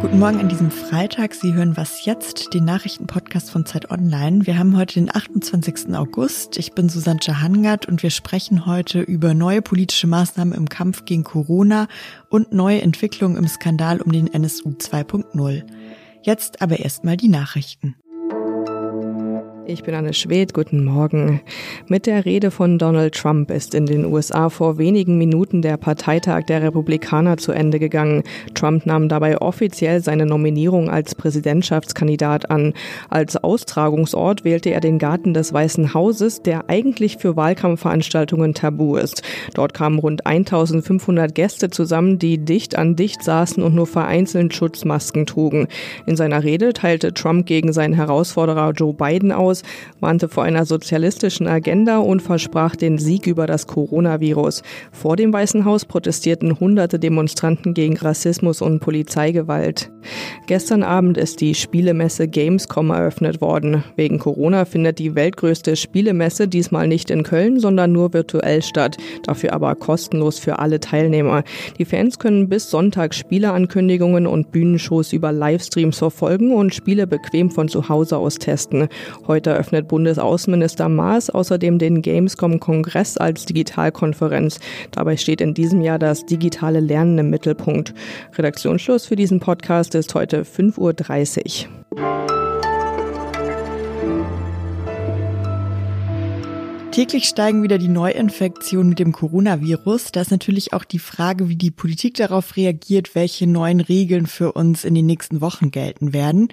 Guten Morgen an diesem Freitag. Sie hören Was jetzt, den Nachrichtenpodcast von Zeit Online. Wir haben heute den 28. August. Ich bin Susanne Hangard und wir sprechen heute über neue politische Maßnahmen im Kampf gegen Corona und neue Entwicklungen im Skandal um den NSU 2.0. Jetzt aber erstmal die Nachrichten. Ich bin Anne Schwed, guten Morgen. Mit der Rede von Donald Trump ist in den USA vor wenigen Minuten der Parteitag der Republikaner zu Ende gegangen. Trump nahm dabei offiziell seine Nominierung als Präsidentschaftskandidat an. Als Austragungsort wählte er den Garten des Weißen Hauses, der eigentlich für Wahlkampfveranstaltungen tabu ist. Dort kamen rund 1500 Gäste zusammen, die dicht an dicht saßen und nur vereinzelt Schutzmasken trugen. In seiner Rede teilte Trump gegen seinen Herausforderer Joe Biden aus, Haus warnte vor einer sozialistischen Agenda und versprach den Sieg über das Coronavirus. Vor dem Weißen Haus protestierten hunderte Demonstranten gegen Rassismus und Polizeigewalt. Gestern Abend ist die Spielemesse Gamescom eröffnet worden. Wegen Corona findet die weltgrößte Spielemesse diesmal nicht in Köln, sondern nur virtuell statt, dafür aber kostenlos für alle Teilnehmer. Die Fans können bis Sonntag Spieleankündigungen und Bühnenshows über Livestreams verfolgen und Spiele bequem von zu Hause aus testen. Heute eröffnet Bundesaußenminister Maas außerdem den Gamescom-Kongress als Digitalkonferenz. Dabei steht in diesem Jahr das digitale Lernen im Mittelpunkt. Redaktionsschluss für diesen Podcast ist heute 5.30 Uhr. Täglich steigen wieder die Neuinfektionen mit dem Coronavirus. Da ist natürlich auch die Frage, wie die Politik darauf reagiert, welche neuen Regeln für uns in den nächsten Wochen gelten werden.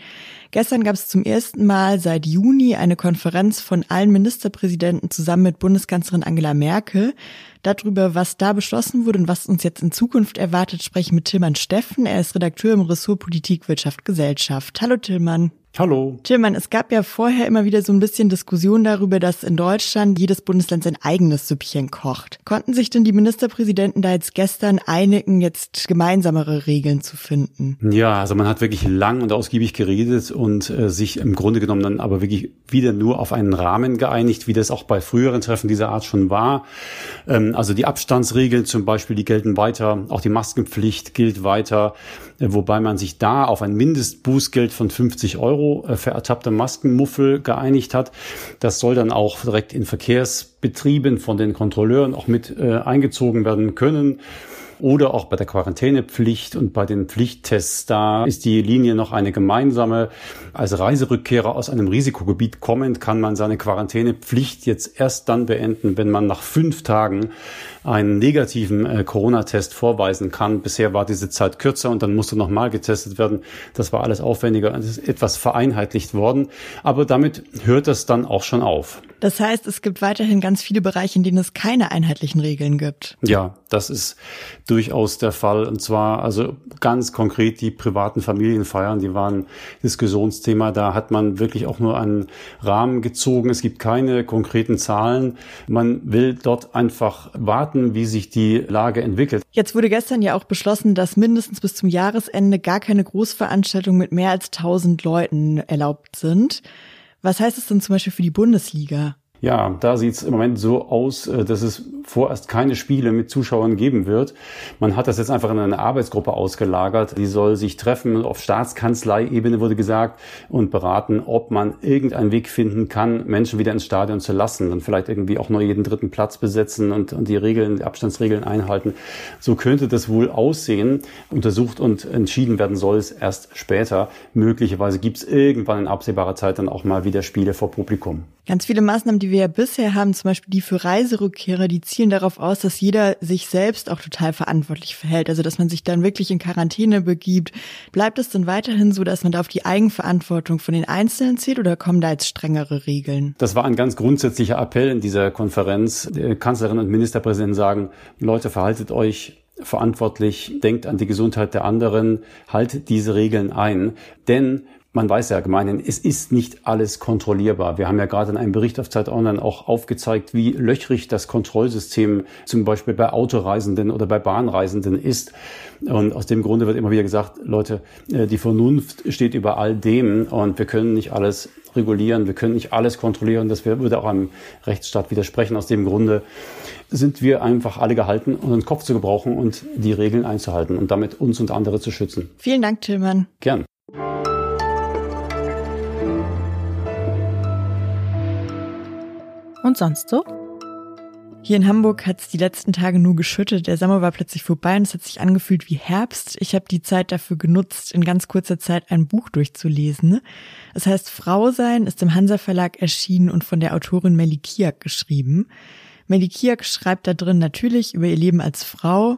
Gestern gab es zum ersten Mal seit Juni eine Konferenz von allen Ministerpräsidenten zusammen mit Bundeskanzlerin Angela Merkel. Darüber, was da beschlossen wurde und was uns jetzt in Zukunft erwartet, spreche ich mit Tillmann Steffen. Er ist Redakteur im Ressort Politik, Wirtschaft, Gesellschaft. Hallo Tillmann. Hallo. Tillmann, es gab ja vorher immer wieder so ein bisschen Diskussion darüber, dass in Deutschland jedes Bundesland sein eigenes Süppchen kocht. Konnten sich denn die Ministerpräsidenten da jetzt gestern einigen, jetzt gemeinsamere Regeln zu finden? Ja, also man hat wirklich lang und ausgiebig geredet und äh, sich im Grunde genommen dann aber wirklich wieder nur auf einen Rahmen geeinigt, wie das auch bei früheren Treffen dieser Art schon war. Ähm, also die Abstandsregeln zum Beispiel, die gelten weiter, auch die Maskenpflicht gilt weiter, äh, wobei man sich da auf ein Mindestbußgeld von 50 Euro Euro äh, für ertappte Maskenmuffel geeinigt hat. Das soll dann auch direkt in Verkehrsbetrieben von den Kontrolleuren auch mit äh, eingezogen werden können oder auch bei der Quarantänepflicht und bei den Pflichttests. Da ist die Linie noch eine gemeinsame. Als Reiserückkehrer aus einem Risikogebiet kommend kann man seine Quarantänepflicht jetzt erst dann beenden, wenn man nach fünf Tagen einen negativen äh, Corona-Test vorweisen kann. Bisher war diese Zeit kürzer und dann musste nochmal getestet werden. Das war alles aufwendiger. Es ist etwas vereinheitlicht worden. Aber damit hört das dann auch schon auf. Das heißt, es gibt weiterhin ganz viele Bereiche, in denen es keine einheitlichen Regeln gibt. Ja, das ist durchaus der Fall. Und zwar also ganz konkret die privaten Familienfeiern, die waren Diskussionsthema. Da hat man wirklich auch nur einen Rahmen gezogen. Es gibt keine konkreten Zahlen. Man will dort einfach warten wie sich die Lage entwickelt. Jetzt wurde gestern ja auch beschlossen, dass mindestens bis zum Jahresende gar keine Großveranstaltungen mit mehr als 1000 Leuten erlaubt sind. Was heißt es denn zum Beispiel für die Bundesliga? Ja, da sieht es im Moment so aus, äh, dass es vorerst keine Spiele mit Zuschauern geben wird. Man hat das jetzt einfach in eine Arbeitsgruppe ausgelagert. Die soll sich treffen. Auf Staatskanzlei-Ebene wurde gesagt und beraten, ob man irgendeinen Weg finden kann, Menschen wieder ins Stadion zu lassen. Dann vielleicht irgendwie auch nur jeden dritten Platz besetzen und, und die Regeln, die Abstandsregeln einhalten. So könnte das wohl aussehen. Untersucht und entschieden werden soll es erst später. Möglicherweise gibt es irgendwann in absehbarer Zeit dann auch mal wieder Spiele vor Publikum. Ganz viele Maßnahmen, die wir ja bisher haben, zum Beispiel die für Reiserückkehrer, die zielen darauf aus, dass jeder sich selbst auch total verantwortlich verhält. Also dass man sich dann wirklich in Quarantäne begibt. Bleibt es denn weiterhin so, dass man da auf die Eigenverantwortung von den Einzelnen zählt oder kommen da jetzt strengere Regeln? Das war ein ganz grundsätzlicher Appell in dieser Konferenz. Die Kanzlerin und Ministerpräsidenten sagen, Leute, verhaltet euch verantwortlich, denkt an die Gesundheit der anderen, haltet diese Regeln ein. Denn man weiß ja gemeinhin, es ist nicht alles kontrollierbar. Wir haben ja gerade in einem Bericht auf Zeit Online auch aufgezeigt, wie löchrig das Kontrollsystem zum Beispiel bei Autoreisenden oder bei Bahnreisenden ist. Und aus dem Grunde wird immer wieder gesagt, Leute, äh, die Vernunft steht über all dem und wir können nicht alles regulieren, wir können nicht alles kontrollieren. Das würde auch einem Rechtsstaat widersprechen. Aus dem Grunde sind wir einfach alle gehalten, unseren Kopf zu gebrauchen und die Regeln einzuhalten und damit uns und andere zu schützen. Vielen Dank, Tillmann. Gern. Und sonst so? Hier in Hamburg hat es die letzten Tage nur geschüttet. Der Sommer war plötzlich vorbei und es hat sich angefühlt wie Herbst. Ich habe die Zeit dafür genutzt, in ganz kurzer Zeit ein Buch durchzulesen. Es heißt Frau sein, ist im Hansa Verlag erschienen und von der Autorin Melly Kiak geschrieben. Melly Kiak schreibt da drin natürlich über ihr Leben als Frau.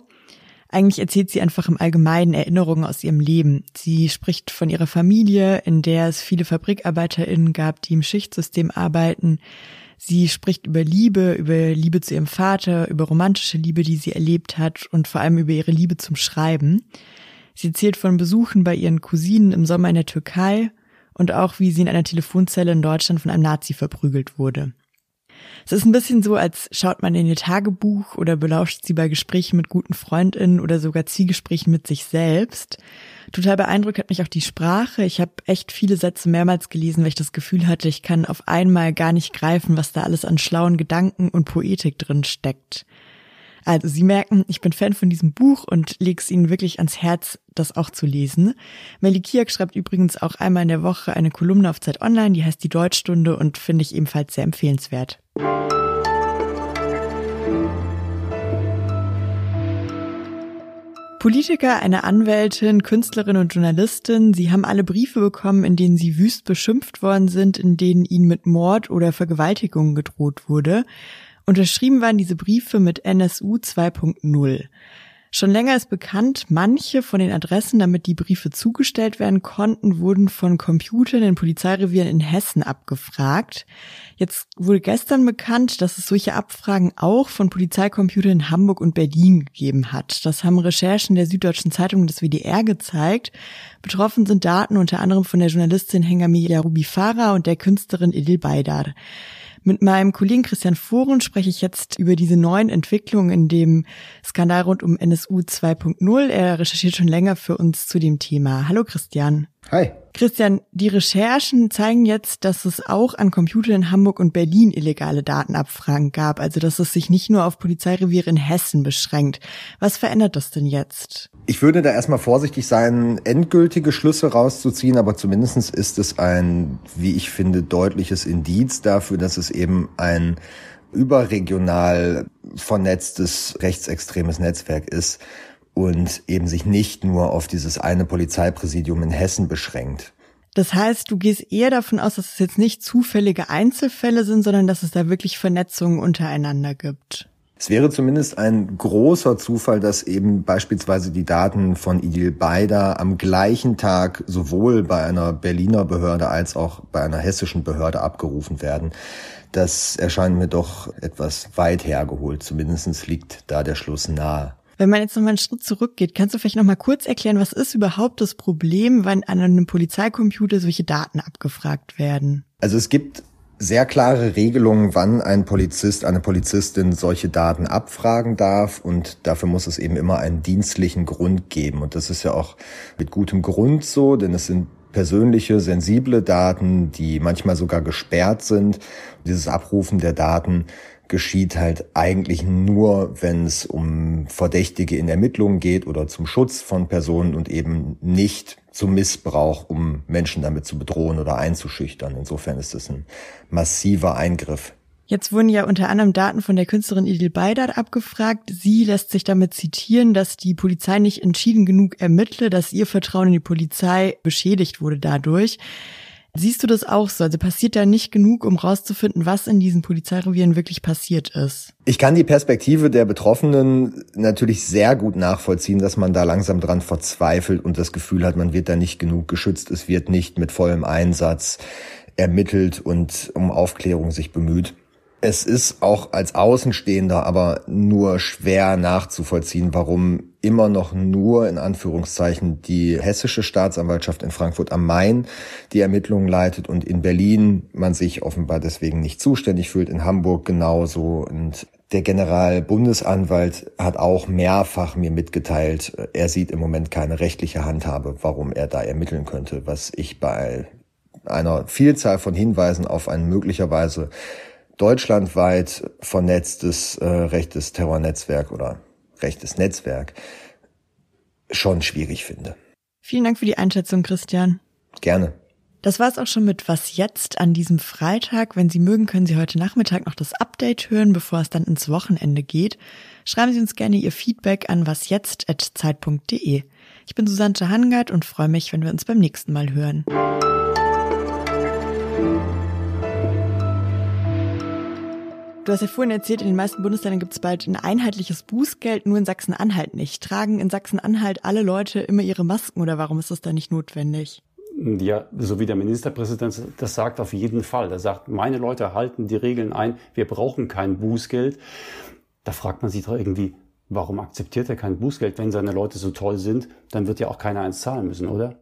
Eigentlich erzählt sie einfach im Allgemeinen Erinnerungen aus ihrem Leben. Sie spricht von ihrer Familie, in der es viele FabrikarbeiterInnen gab, die im Schichtsystem arbeiten. Sie spricht über Liebe, über Liebe zu ihrem Vater, über romantische Liebe, die sie erlebt hat und vor allem über ihre Liebe zum Schreiben. Sie erzählt von Besuchen bei ihren Cousinen im Sommer in der Türkei und auch, wie sie in einer Telefonzelle in Deutschland von einem Nazi verprügelt wurde. Es ist ein bisschen so, als schaut man in ihr Tagebuch oder belauscht sie bei Gesprächen mit guten Freundinnen oder sogar Zielgesprächen mit sich selbst. Total beeindruckt hat mich auch die Sprache. Ich habe echt viele Sätze mehrmals gelesen, weil ich das Gefühl hatte, ich kann auf einmal gar nicht greifen, was da alles an schlauen Gedanken und Poetik drin steckt. Also Sie merken, ich bin Fan von diesem Buch und lege es Ihnen wirklich ans Herz, das auch zu lesen. Melly Kiak schreibt übrigens auch einmal in der Woche eine Kolumne auf Zeit Online, die heißt die Deutschstunde und finde ich ebenfalls sehr empfehlenswert. Politiker, eine Anwältin, Künstlerin und Journalistin, sie haben alle Briefe bekommen, in denen sie wüst beschimpft worden sind, in denen ihnen mit Mord oder Vergewaltigung gedroht wurde. Unterschrieben waren diese Briefe mit NSU 2.0. Schon länger ist bekannt, manche von den Adressen, damit die Briefe zugestellt werden konnten, wurden von Computern in Polizeirevieren in Hessen abgefragt. Jetzt wurde gestern bekannt, dass es solche Abfragen auch von Polizeicomputern in Hamburg und Berlin gegeben hat. Das haben Recherchen der Süddeutschen Zeitung des WDR gezeigt. Betroffen sind Daten unter anderem von der Journalistin Hengami Rubifara und der Künstlerin Edil Baydar. Mit meinem Kollegen Christian Foren spreche ich jetzt über diese neuen Entwicklungen in dem Skandal rund um NSU 2.0. Er recherchiert schon länger für uns zu dem Thema. Hallo Christian. Hi. Christian, die Recherchen zeigen jetzt, dass es auch an Computern in Hamburg und Berlin illegale Datenabfragen gab, also dass es sich nicht nur auf Polizeireviere in Hessen beschränkt. Was verändert das denn jetzt? Ich würde da erstmal vorsichtig sein, endgültige Schlüsse rauszuziehen, aber zumindestens ist es ein, wie ich finde, deutliches Indiz dafür, dass es eben ein überregional vernetztes rechtsextremes Netzwerk ist und eben sich nicht nur auf dieses eine Polizeipräsidium in Hessen beschränkt. Das heißt, du gehst eher davon aus, dass es jetzt nicht zufällige Einzelfälle sind, sondern dass es da wirklich Vernetzungen untereinander gibt. Es wäre zumindest ein großer Zufall, dass eben beispielsweise die Daten von Idil Beider am gleichen Tag sowohl bei einer Berliner Behörde als auch bei einer hessischen Behörde abgerufen werden. Das erscheint mir doch etwas weit hergeholt. Zumindest liegt da der Schluss nahe. Wenn man jetzt noch mal einen Schritt zurückgeht, kannst du vielleicht noch mal kurz erklären, was ist überhaupt das Problem, wenn an einem Polizeicomputer solche Daten abgefragt werden? Also es gibt sehr klare Regelungen, wann ein Polizist, eine Polizistin solche Daten abfragen darf und dafür muss es eben immer einen dienstlichen Grund geben und das ist ja auch mit gutem Grund so, denn es sind persönliche, sensible Daten, die manchmal sogar gesperrt sind. Dieses Abrufen der Daten geschieht halt eigentlich nur, wenn es um Verdächtige in Ermittlungen geht oder zum Schutz von Personen und eben nicht zum Missbrauch, um Menschen damit zu bedrohen oder einzuschüchtern. Insofern ist es ein massiver Eingriff. Jetzt wurden ja unter anderem Daten von der Künstlerin Idil Baydar abgefragt. Sie lässt sich damit zitieren, dass die Polizei nicht entschieden genug ermittle, dass ihr Vertrauen in die Polizei beschädigt wurde dadurch. Siehst du das auch so? Also passiert da nicht genug, um rauszufinden, was in diesen Polizeirevieren wirklich passiert ist? Ich kann die Perspektive der Betroffenen natürlich sehr gut nachvollziehen, dass man da langsam dran verzweifelt und das Gefühl hat, man wird da nicht genug geschützt, es wird nicht mit vollem Einsatz ermittelt und um Aufklärung sich bemüht. Es ist auch als Außenstehender aber nur schwer nachzuvollziehen, warum immer noch nur in Anführungszeichen die hessische Staatsanwaltschaft in Frankfurt am Main die Ermittlungen leitet und in Berlin man sich offenbar deswegen nicht zuständig fühlt, in Hamburg genauso. Und der Generalbundesanwalt hat auch mehrfach mir mitgeteilt, er sieht im Moment keine rechtliche Handhabe, warum er da ermitteln könnte, was ich bei einer Vielzahl von Hinweisen auf ein möglicherweise deutschlandweit vernetztes äh, rechtes Terrornetzwerk oder rechtes Netzwerk schon schwierig finde. Vielen Dank für die Einschätzung, Christian. Gerne. Das war es auch schon mit Was jetzt an diesem Freitag. Wenn Sie mögen, können Sie heute Nachmittag noch das Update hören, bevor es dann ins Wochenende geht. Schreiben Sie uns gerne Ihr Feedback an wasjetzt.zeit.de. Ich bin Susanne Hangard und freue mich, wenn wir uns beim nächsten Mal hören. Du hast ja vorhin erzählt, in den meisten Bundesländern gibt es bald ein einheitliches Bußgeld, nur in Sachsen-Anhalt nicht. Tragen in Sachsen-Anhalt alle Leute immer ihre Masken oder warum ist das da nicht notwendig? Ja, so wie der Ministerpräsident das sagt, auf jeden Fall. Er sagt, meine Leute halten die Regeln ein, wir brauchen kein Bußgeld. Da fragt man sich doch irgendwie, warum akzeptiert er kein Bußgeld? Wenn seine Leute so toll sind, dann wird ja auch keiner eins zahlen müssen, oder?